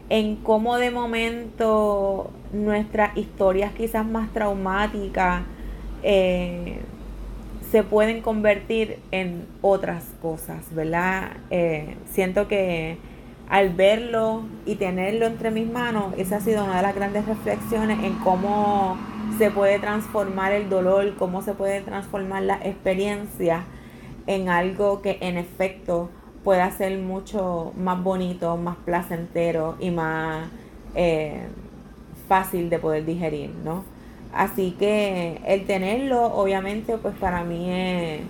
en cómo de momento nuestras historias quizás más traumáticas eh, se pueden convertir en otras cosas, ¿verdad? Eh, siento que al verlo y tenerlo entre mis manos, esa ha sido una de las grandes reflexiones en cómo se puede transformar el dolor, cómo se puede transformar la experiencia en algo que en efecto pueda ser mucho más bonito, más placentero y más eh, fácil de poder digerir, ¿no? Así que el tenerlo, obviamente, pues para mí es,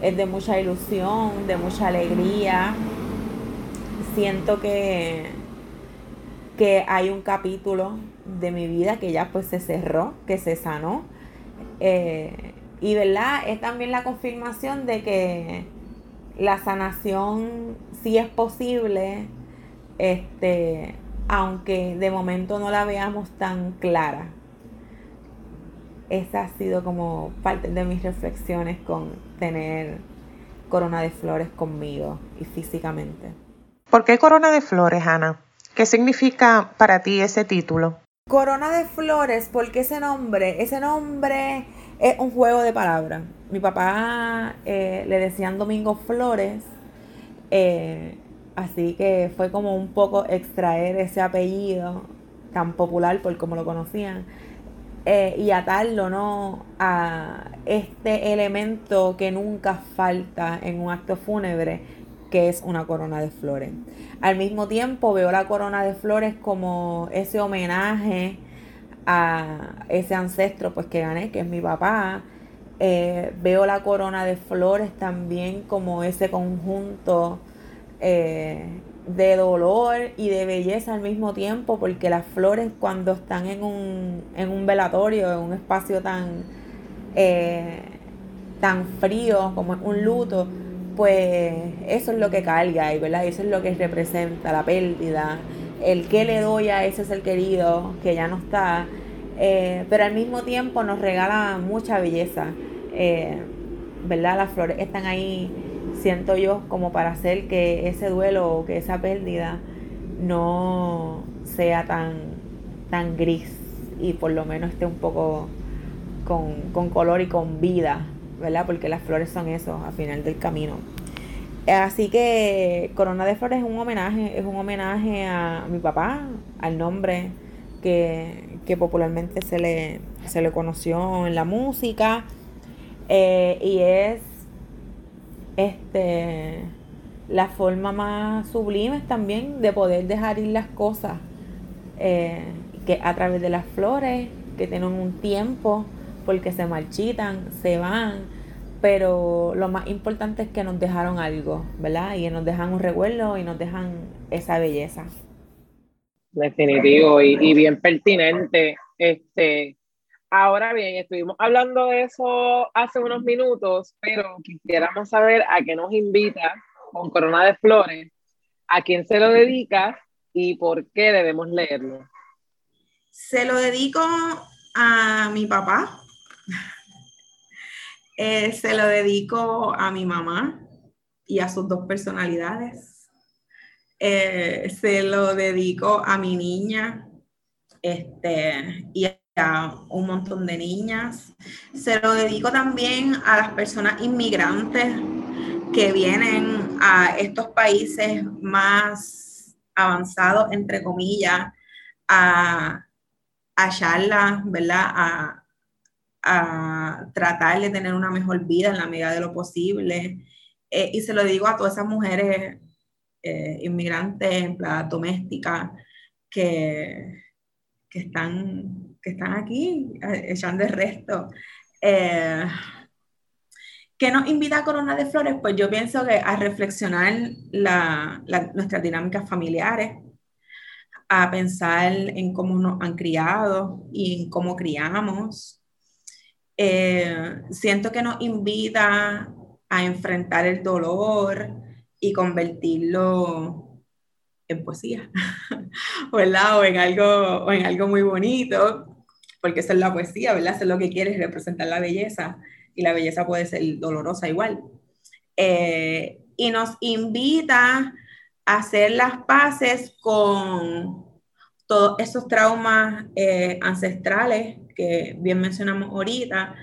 es de mucha ilusión, de mucha alegría. Siento que, que hay un capítulo de mi vida que ya pues se cerró, que se sanó. Eh, y verdad, es también la confirmación de que la sanación sí es posible, este, aunque de momento no la veamos tan clara. Esa ha sido como parte de mis reflexiones con tener Corona de Flores conmigo y físicamente. ¿Por qué Corona de Flores, Ana? ¿Qué significa para ti ese título? Corona de Flores, porque ese nombre, ese nombre es un juego de palabras. Mi papá eh, le decían Domingo Flores, eh, así que fue como un poco extraer ese apellido tan popular por como lo conocían eh, y atarlo ¿no? a este elemento que nunca falta en un acto fúnebre, que es una corona de flores. Al mismo tiempo veo la corona de flores como ese homenaje a ese ancestro pues que gané, que es mi papá. Eh, veo la corona de flores también como ese conjunto eh, de dolor y de belleza al mismo tiempo, porque las flores cuando están en un, en un velatorio, en un espacio tan, eh, tan frío como un luto, pues eso es lo que carga y ¿verdad? eso es lo que representa la pérdida, el que le doy a ese ser querido que ya no está, eh, pero al mismo tiempo nos regala mucha belleza, eh, ¿verdad? Las flores están ahí, siento yo, como para hacer que ese duelo o que esa pérdida no sea tan, tan gris y por lo menos esté un poco con, con color y con vida, ¿verdad? Porque las flores son eso, al final del camino. Así que Corona de Flores es un homenaje, es un homenaje a mi papá, al nombre que, popularmente se le, se le conoció en la música. Eh, y es este la forma más sublime también de poder dejar ir las cosas eh, que a través de las flores que tienen un tiempo porque se marchitan, se van, pero lo más importante es que nos dejaron algo, ¿verdad? Y nos dejan un recuerdo y nos dejan esa belleza. Definitivo y, bien pertinente. Este, ahora bien, estuvimos hablando de eso hace unos minutos, pero quisiéramos saber a qué nos invita con Corona de Flores, a quién se lo dedica y por qué debemos leerlo. Se lo dedico a mi papá, eh, se lo dedico a mi mamá y a sus dos personalidades. Eh, se lo dedico a mi niña este, y a un montón de niñas. Se lo dedico también a las personas inmigrantes que vienen a estos países más avanzados, entre comillas, a, a charlas, ¿verdad? A, a tratar de tener una mejor vida en la medida de lo posible. Eh, y se lo digo a todas esas mujeres eh, inmigrantes, empleadas domésticas, que, que, están, que están aquí eh, echando el resto. ¿Qué nos invita a Corona de Flores? Pues yo pienso que a reflexionar la, nuestras dinámicas familiares, a pensar en cómo nos han criado y en cómo criamos, eh, siento que nos invita a enfrentar el dolor y convertirlo en poesía, ¿verdad? O en algo, o en algo muy bonito, porque eso es la poesía, ¿verdad? Eso es lo que quieres, representar la belleza, y la belleza puede ser dolorosa igual. Eh, y nos invita a hacer las paces con todos esos traumas eh, ancestrales que bien mencionamos ahorita,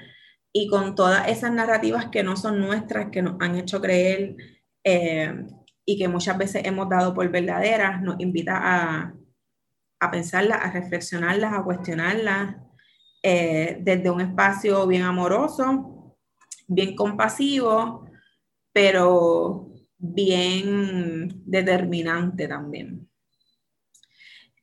y con todas esas narrativas que no son nuestras, que nos han hecho creer eh, y que muchas veces hemos dado por verdaderas, nos invita a, a pensarlas, a reflexionarlas, a cuestionarlas eh, desde un espacio bien amoroso, bien compasivo, pero bien determinante también.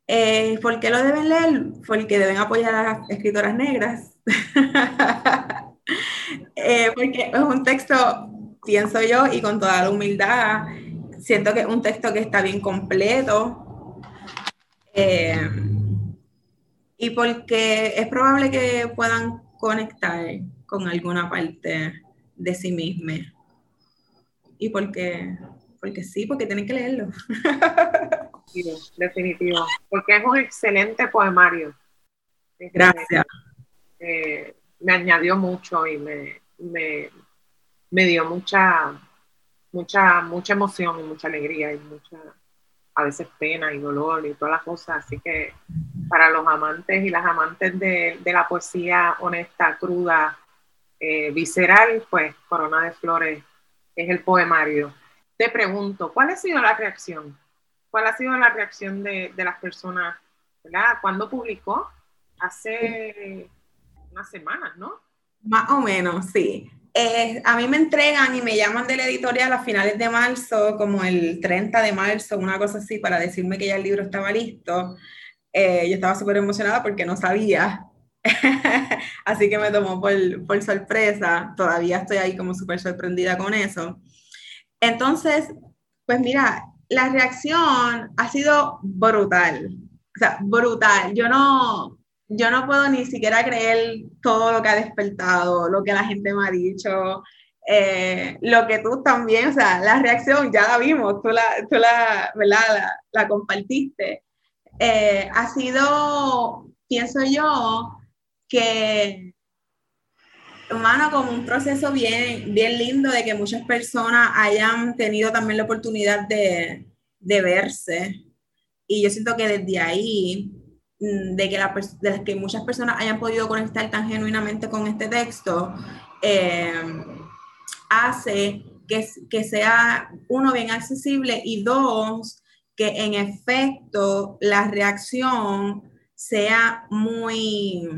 Eh, ¿Por qué lo deben leer? Porque deben apoyar a las escritoras negras. Eh, porque es un texto pienso yo, y con toda la humildad, siento que es un texto que está bien completo. Eh, y porque es probable que puedan conectar con alguna parte de sí misma. Y porque, porque sí, porque tienen que leerlo. definitivo, porque es un excelente poemario. Gracias. Eh, me añadió mucho y me, me, me, dio mucha, mucha, mucha emoción y mucha alegría y mucha, a veces pena y dolor y todas las cosas. Así que para los amantes y las amantes de, de la poesía honesta, cruda, eh, visceral, pues Corona de Flores es el poemario. Te pregunto, ¿cuál ha sido la reacción? ¿Cuál ha sido la reacción de, de las personas? ¿verdad? ¿Cuándo publicó? Hace unas semanas, ¿no? Más o menos, sí. Eh, a mí me entregan y me llaman de la editorial a finales de marzo, como el 30 de marzo, una cosa así, para decirme que ya el libro estaba listo. Eh, yo estaba súper emocionada porque no sabía. así que me tomó por, por, sorpresa. Todavía estoy ahí como súper sorprendida con eso. Entonces, pues mira, la reacción ha sido brutal. O sea, brutal. Yo no, yo no puedo ni siquiera creer todo lo que ha despertado, lo que la gente me ha dicho, eh, lo que tú también, o sea, la reacción ya la vimos, tú la, tú la, ¿verdad? la, compartiste. Eh, ha sido, pienso yo, que, humano, como un proceso bien, bien lindo de que muchas personas hayan tenido también la oportunidad de, de verse. Y yo siento que desde ahí de que, la, de que muchas personas hayan podido conectar tan genuinamente con este texto, eh, hace que, que sea, uno, bien accesible y dos, que en efecto la reacción sea muy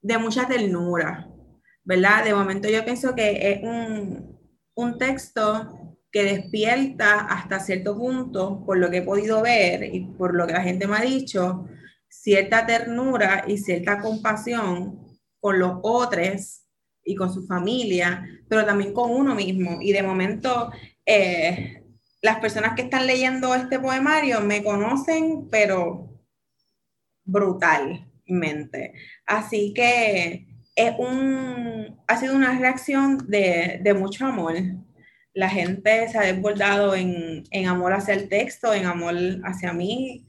de mucha ternura, ¿verdad? De momento yo pienso que es un, un texto que despierta hasta cierto punto, por lo que he podido ver y por lo que la gente me ha dicho, cierta ternura y cierta compasión con los otros y con su familia, pero también con uno mismo. Y de momento, eh, las personas que están leyendo este poemario me conocen, pero brutalmente. Así que es un, ha sido una reacción de, de mucho amor la gente se ha desbordado en, amor hacia el texto, en amor hacia mí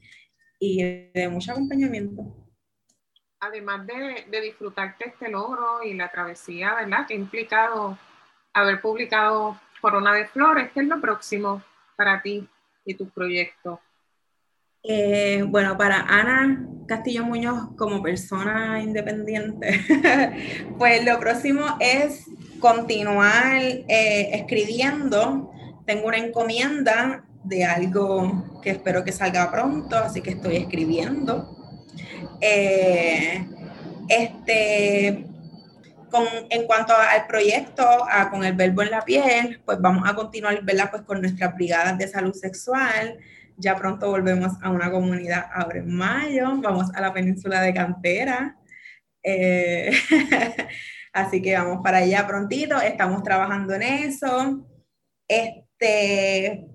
y de mucho acompañamiento. Además de, de disfrutarte este logro y la travesía, ¿verdad? Que ha implicado haber publicado Corona de Flores, ¿qué es lo próximo para ti y tu proyecto? Eh, bueno, para Ana Castillo Muñoz como persona independiente, pues lo próximo es continuar eh, escribiendo. Tengo una encomienda de algo que espero que salga pronto, así que estoy escribiendo. Eh, este, con, en cuanto al proyecto, con el verbo en la piel, pues vamos a continuar ¿verdad? Pues con nuestras brigadas de salud sexual. Ya pronto volvemos a una comunidad ahora en mayo, vamos a la península de Cantera. Eh, así que vamos para allá prontito, estamos trabajando en eso. Este,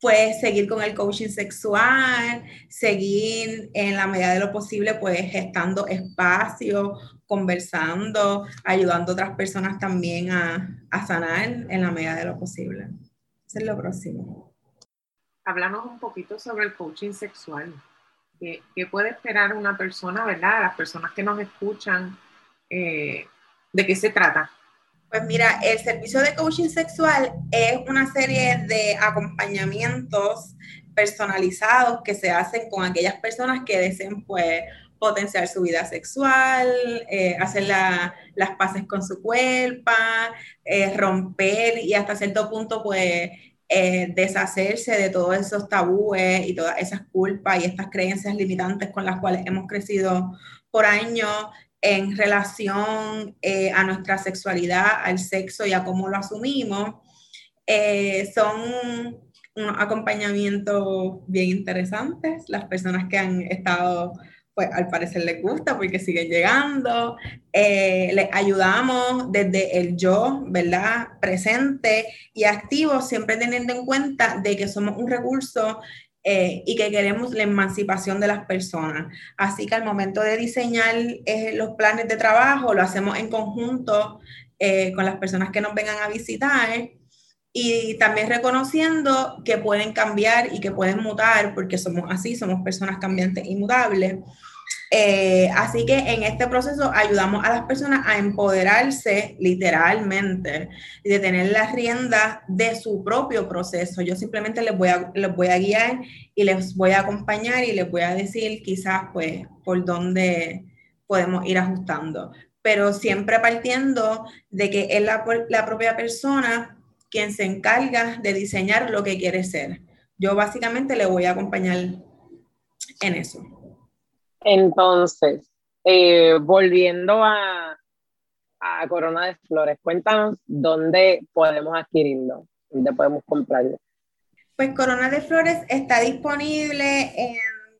pues seguir con el coaching sexual, seguir en la medida de lo posible, pues gestando espacio, conversando, ayudando a otras personas también a, a sanar en la medida de lo posible. Eso es lo próximo háblanos un poquito sobre el coaching sexual. ¿Qué, puede esperar una persona, verdad? Las personas que nos escuchan, eh, ¿de qué se trata? Pues mira, el servicio de coaching sexual es una serie de acompañamientos personalizados que se hacen con aquellas personas que deseen pues potenciar su vida sexual, eh, hacer las paces con su cuerpo, eh, romper y hasta cierto punto pues eh, deshacerse de todos esos tabúes y todas esas culpas y estas creencias limitantes con las cuales hemos crecido por años en relación eh, a nuestra sexualidad, al sexo y a cómo lo asumimos. Eh, son unos acompañamientos bien interesantes. Las personas que han estado pues al parecer les gusta porque siguen llegando. Eh, les ayudamos desde el yo, ¿verdad? Presente y activo, siempre teniendo en cuenta de que somos un recurso eh, y que queremos la emancipación de las personas. Así que al momento de diseñar eh, los planes de trabajo, lo hacemos en conjunto con las personas que nos vengan a visitar y también reconociendo que pueden cambiar y que pueden mutar, porque somos así, somos personas cambiantes y mutables. Eh, así que en este proceso ayudamos a las personas a empoderarse literalmente y de tener la rienda de su propio proceso. Yo simplemente les voy, a, les voy a guiar y les voy a acompañar y les voy a decir quizás pues por dónde podemos ir ajustando, pero siempre partiendo de que es la, la propia persona quien se encarga de diseñar lo que quiere ser. Yo básicamente le voy a acompañar en eso. Entonces, eh, volviendo a, a, Corona de Flores, cuéntanos dónde podemos adquirirlo, dónde podemos comprarlo. Pues Corona de Flores está disponible en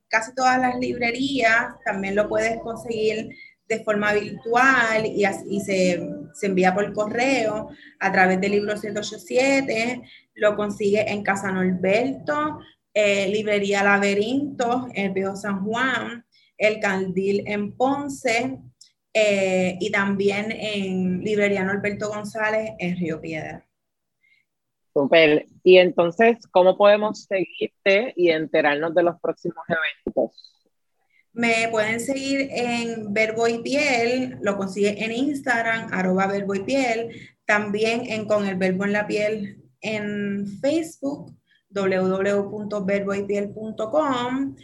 casi todas las librerías, también lo puedes conseguir de forma virtual y, se, se, envía por correo a través del libro 187, lo consigue en Casa Norberto, eh, Librería Laberinto, en el Viejo San Juan, El Candil en Ponce eh, y también en Librería Norberto González en Río Piedra. Super. Y entonces, ¿cómo podemos seguirte y enterarnos de los próximos eventos? Me pueden seguir en Verbo y Piel, lo consigue en Instagram, arroba Verbo y Piel, también en Con el Verbo en la Piel en Facebook, www.verboypiel.com.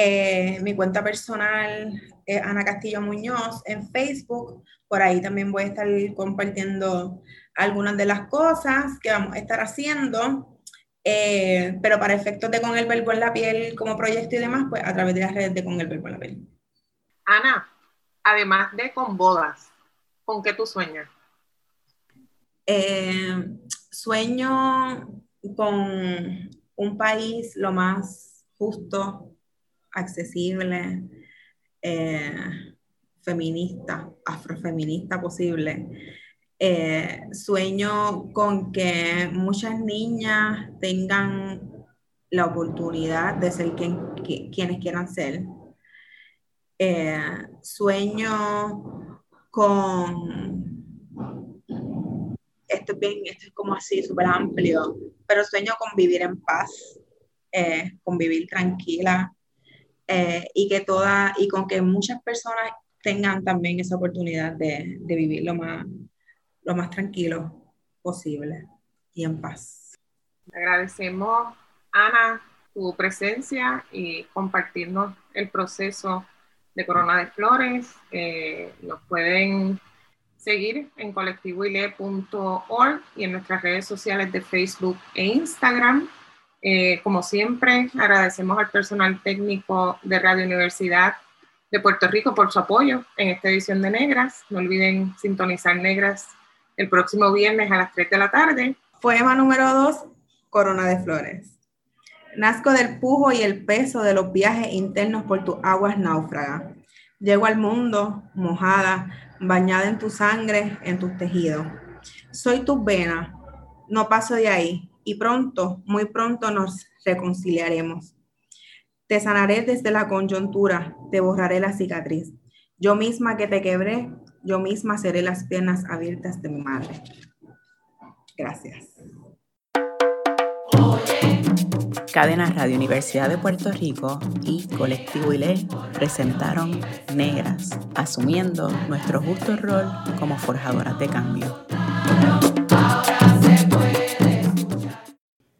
Eh, mi cuenta personal es Ana Castillo Muñoz en Facebook. Por ahí también voy a estar compartiendo algunas de las cosas que vamos a estar haciendo. Eh, pero para efectos de con el verbo en la piel como proyecto y demás, pues a través de las redes de con el verbo en la piel. Ana, además de con bodas, ¿con qué tú sueñas? Eh, sueño con un país lo más justo, accesible, eh, feminista, afrofeminista posible eh, sueño con que muchas niñas tengan la oportunidad de ser quienes quieran ser. Eh, sueño con esto es bien, esto es como así, súper amplio, pero sueño con vivir en paz, con vivir tranquila y que toda, y con que muchas personas tengan también esa oportunidad de, de vivir lo más, lo más tranquilo posible y en paz. Agradecemos, Ana, tu presencia y compartirnos el proceso de Corona de Flores. Eh, nos pueden seguir en colectivoile.org y en nuestras redes sociales de Facebook e Instagram. Eh, como siempre, agradecemos al personal técnico de Radio Universidad de Puerto Rico por su apoyo en esta edición de Negras. No olviden sintonizar Negras el próximo viernes a las 3 de la tarde. Poema número 2, Corona de Flores. Nazco del pujo y el peso de los viajes internos por tus aguas náufragas. Llego al mundo mojada, bañada en tu sangre, en tus tejidos. Soy tus venas, no paso de ahí y pronto, muy pronto nos reconciliaremos. Te sanaré desde la coyuntura, te borraré la cicatriz. Yo misma que te quebré, yo misma seré las piernas abiertas de mi madre. Gracias. Cadena Radio Universidad de Puerto Rico y Colectivo ILE presentaron Negras, asumiendo nuestro justo rol como forjadoras de cambio.